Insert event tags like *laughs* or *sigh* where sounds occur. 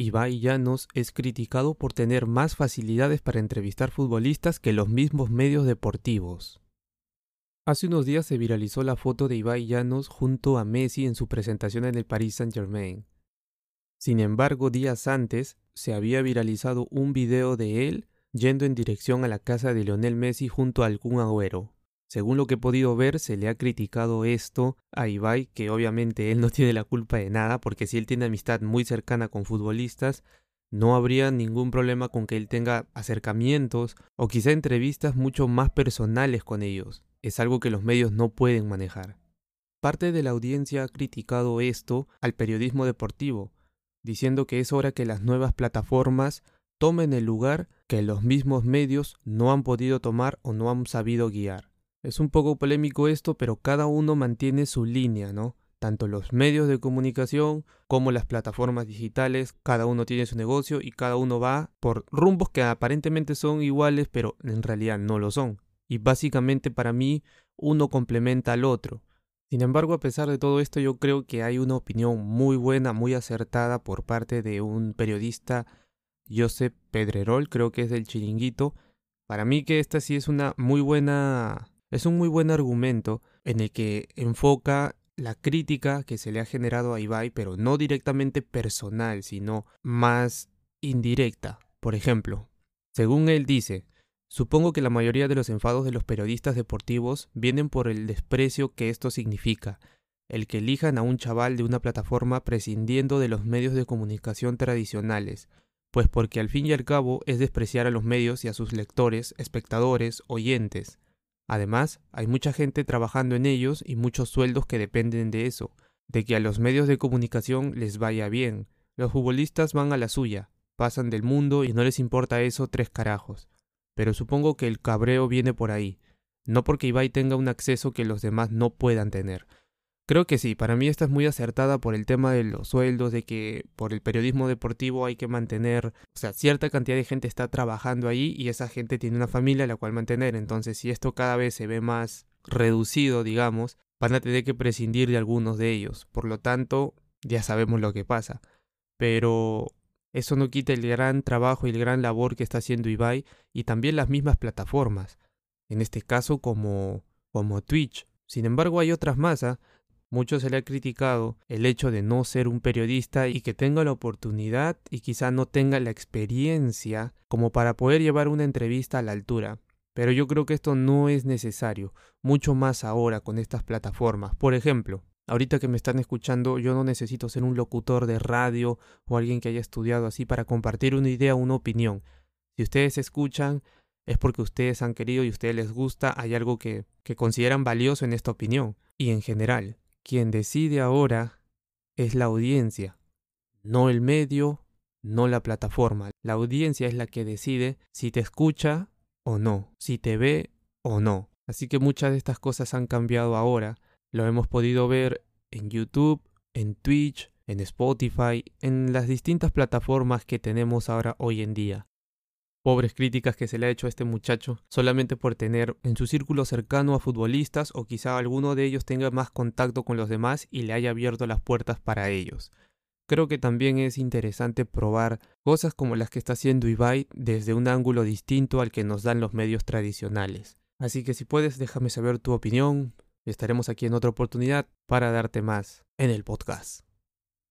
Ibai Llanos es criticado por tener más facilidades para entrevistar futbolistas que los mismos medios deportivos. Hace unos días se viralizó la foto de Ibai Llanos junto a Messi en su presentación en el Paris Saint-Germain. Sin embargo, días antes se había viralizado un video de él yendo en dirección a la casa de Lionel Messi junto al Kun Agüero. Según lo que he podido ver, se le ha criticado esto a Ibai, que obviamente él no *laughs* tiene la culpa de nada, porque si él tiene amistad muy cercana con futbolistas, no habría ningún problema con que él tenga acercamientos o quizá entrevistas mucho más personales con ellos. Es algo que los medios no pueden manejar. Parte de la audiencia ha criticado esto al periodismo deportivo, diciendo que es hora que las nuevas plataformas tomen el lugar que los mismos medios no han podido tomar o no han sabido guiar. Es un poco polémico esto, pero cada uno mantiene su línea, ¿no? Tanto los medios de comunicación como las plataformas digitales, cada uno tiene su negocio y cada uno va por rumbos que aparentemente son iguales, pero en realidad no lo son. Y básicamente para mí uno complementa al otro. Sin embargo, a pesar de todo esto, yo creo que hay una opinión muy buena, muy acertada por parte de un periodista, Josep Pedrerol, creo que es del Chiringuito. Para mí que esta sí es una muy buena es un muy buen argumento en el que enfoca la crítica que se le ha generado a Ibai, pero no directamente personal, sino más indirecta. Por ejemplo, según él dice, supongo que la mayoría de los enfados de los periodistas deportivos vienen por el desprecio que esto significa, el que elijan a un chaval de una plataforma prescindiendo de los medios de comunicación tradicionales, pues porque al fin y al cabo es despreciar a los medios y a sus lectores, espectadores, oyentes. Además, hay mucha gente trabajando en ellos y muchos sueldos que dependen de eso, de que a los medios de comunicación les vaya bien. Los futbolistas van a la suya, pasan del mundo y no les importa eso tres carajos. Pero supongo que el cabreo viene por ahí, no porque Ibai tenga un acceso que los demás no puedan tener, Creo que sí, para mí esta es muy acertada por el tema de los sueldos, de que por el periodismo deportivo hay que mantener, o sea, cierta cantidad de gente está trabajando ahí y esa gente tiene una familia a la cual mantener. Entonces, si esto cada vez se ve más reducido, digamos, van a tener que prescindir de algunos de ellos. Por lo tanto, ya sabemos lo que pasa. Pero eso no quita el gran trabajo y el gran labor que está haciendo Ibai y también las mismas plataformas. En este caso como, como Twitch. Sin embargo, hay otras más. Mucho se le ha criticado el hecho de no ser un periodista y que tenga la oportunidad y quizá no tenga la experiencia como para poder llevar una entrevista a la altura. Pero yo creo que esto no es necesario, mucho más ahora con estas plataformas. Por ejemplo, ahorita que me están escuchando, yo no necesito ser un locutor de radio o alguien que haya estudiado así para compartir una idea una opinión. Si ustedes escuchan, es porque ustedes han querido y a ustedes les gusta, hay algo que, que consideran valioso en esta opinión. Y en general, quien decide ahora es la audiencia, no el medio, no la plataforma. La audiencia es la que decide si te escucha o no, si te ve o no. Así que muchas de estas cosas han cambiado ahora. Lo hemos podido ver en YouTube, en Twitch, en Spotify, en las distintas plataformas que tenemos ahora hoy en día pobres críticas que se le ha hecho a este muchacho solamente por tener en su círculo cercano a futbolistas o quizá alguno de ellos tenga más contacto con los demás y le haya abierto las puertas para ellos. Creo que también es interesante probar cosas como las que está haciendo Ibai desde un ángulo distinto al que nos dan los medios tradicionales. Así que si puedes déjame saber tu opinión, estaremos aquí en otra oportunidad para darte más en el podcast.